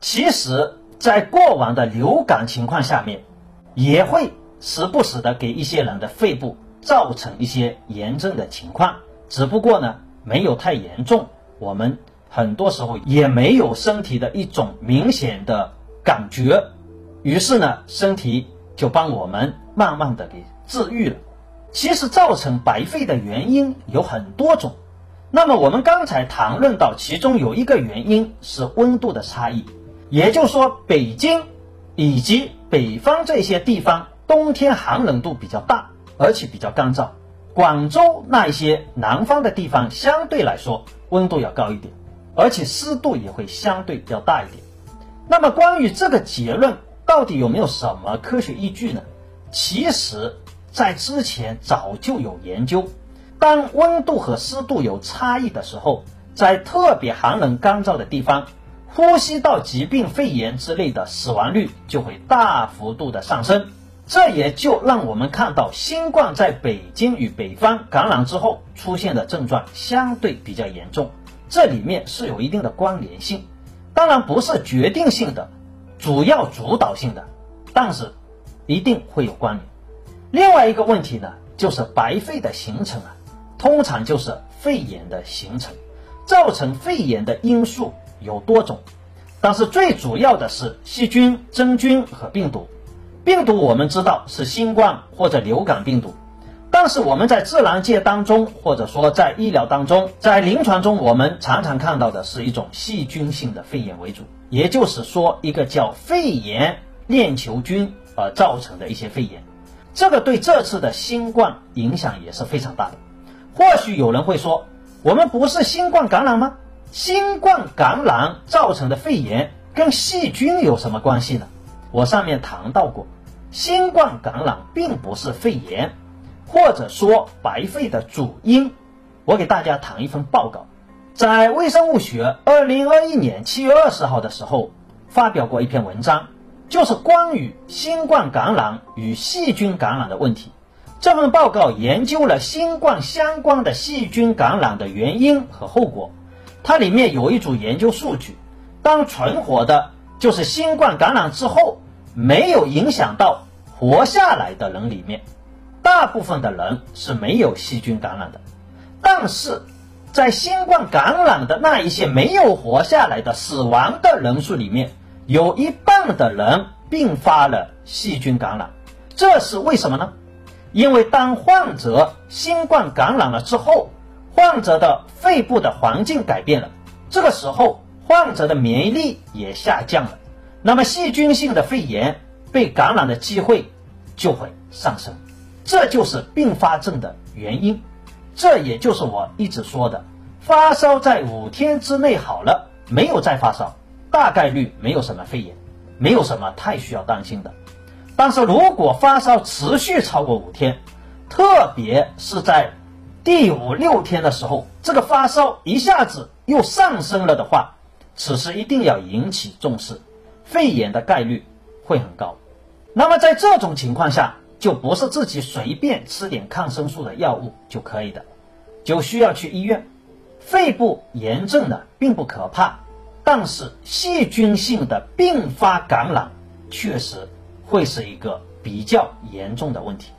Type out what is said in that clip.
其实，在过往的流感情况下面，也会时不时的给一些人的肺部造成一些炎症的情况，只不过呢，没有太严重，我们很多时候也没有身体的一种明显的感觉，于是呢，身体就帮我们慢慢的给治愈了。其实造成白肺的原因有很多种，那么我们刚才谈论到，其中有一个原因是温度的差异，也就是说，北京以及北方这些地方冬天寒冷度比较大，而且比较干燥；广州那一些南方的地方相对来说温度要高一点，而且湿度也会相对要大一点。那么关于这个结论，到底有没有什么科学依据呢？其实。在之前早就有研究，当温度和湿度有差异的时候，在特别寒冷干燥的地方，呼吸道疾病、肺炎之类的死亡率就会大幅度的上升。这也就让我们看到，新冠在北京与北方感染之后出现的症状相对比较严重，这里面是有一定的关联性，当然不是决定性的，主要主导性的，但是一定会有关联。另外一个问题呢，就是白肺的形成啊，通常就是肺炎的形成，造成肺炎的因素有多种，但是最主要的是细菌、真菌和病毒。病毒我们知道是新冠或者流感病毒，但是我们在自然界当中，或者说在医疗当中，在临床中，我们常常看到的是一种细菌性的肺炎为主，也就是说一个叫肺炎链球菌而造成的一些肺炎。这个对这次的新冠影响也是非常大的。或许有人会说，我们不是新冠感染吗？新冠感染造成的肺炎跟细菌有什么关系呢？我上面谈到过，新冠感染并不是肺炎，或者说白肺的主因。我给大家谈一份报告，在《微生物学》二零二一年七月二十号的时候发表过一篇文章。就是关于新冠感染与细菌感染的问题。这份报告研究了新冠相关的细菌感染的原因和后果。它里面有一组研究数据：当存活的，就是新冠感染之后没有影响到活下来的人里面，大部分的人是没有细菌感染的。但是在新冠感染的那一些没有活下来的死亡的人数里面。有一半的人并发了细菌感染，这是为什么呢？因为当患者新冠感染了之后，患者的肺部的环境改变了，这个时候患者的免疫力也下降了，那么细菌性的肺炎被感染的机会就会上升，这就是并发症的原因。这也就是我一直说的，发烧在五天之内好了，没有再发烧。大概率没有什么肺炎，没有什么太需要担心的。但是如果发烧持续超过五天，特别是在第五六天的时候，这个发烧一下子又上升了的话，此时一定要引起重视，肺炎的概率会很高。那么在这种情况下，就不是自己随便吃点抗生素的药物就可以的，就需要去医院。肺部炎症呢，并不可怕。但是细菌性的并发感染确实会是一个比较严重的问题。